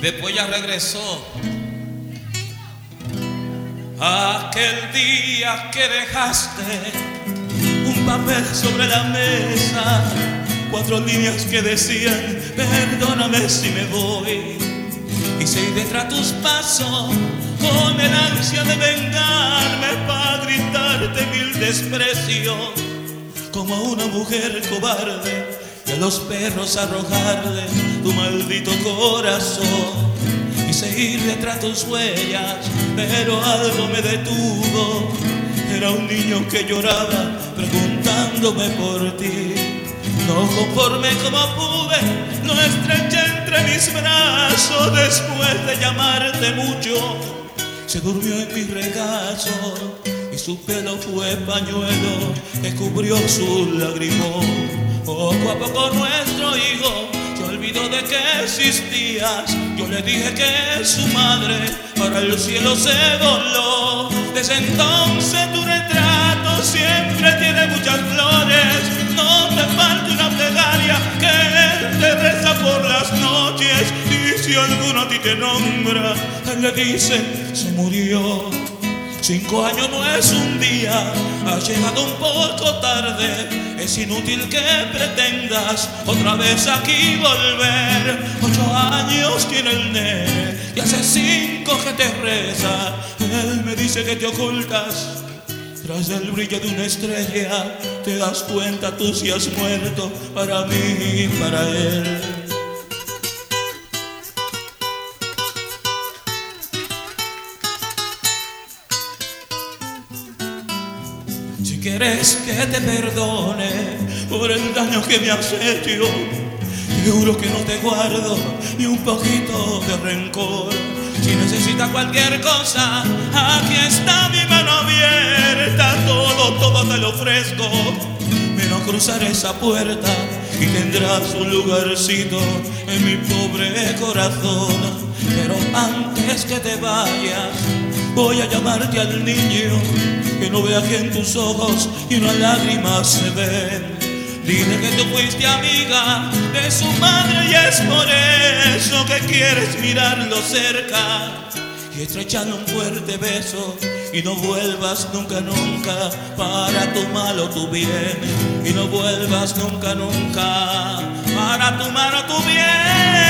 Después ya regresó. Aquel día que dejaste un papel sobre la mesa, cuatro líneas que decían, perdóname si me voy. Y seguí detrás tus pasos con el ansia de vengarme para gritarte mil desprecios, como una mujer cobarde a los perros arrojarle tu maldito corazón y seguir detrás tus huellas, pero algo me detuvo. Era un niño que lloraba preguntándome por ti. No conforme como pude, lo estreché entre mis brazos después de llamarte mucho. Se durmió en mi regazo y su pelo fue pañuelo que cubrió su lagrimón. Poco a poco nuestro hijo se olvidó de que existías. Yo le dije que su madre para el cielo se voló. Desde entonces tu retrato siempre tiene muchas flores. No te falta una plegaria que él te reza por las noches. Y si alguno a ti te nombra, él le dice, se murió. Cinco años no es un día, ha llegado un poco tarde. Es inútil que pretendas otra vez aquí volver. Ocho años tiene el nene y hace cinco que te reza. Él me dice que te ocultas. Tras el brillo de una estrella, te das cuenta tú si has muerto para mí y para él. Quieres que te perdone por el daño que me has hecho, te juro que no te guardo ni un poquito de rencor. Si necesitas cualquier cosa, aquí está mi mano abierta, todo, todo te lo ofrezco. Menos cruzar esa puerta y tendrás un lugarcito en mi pobre corazón. Pero antes que te vayas, voy a llamarte al niño que no vea que en tus ojos y unas lágrimas se ven. Dile que tú fuiste amiga de su madre y es por eso que quieres mirarlo cerca y estrecharle un fuerte beso y no vuelvas nunca, nunca para tu mal o tu bien y no vuelvas nunca, nunca para tu mal o tu bien.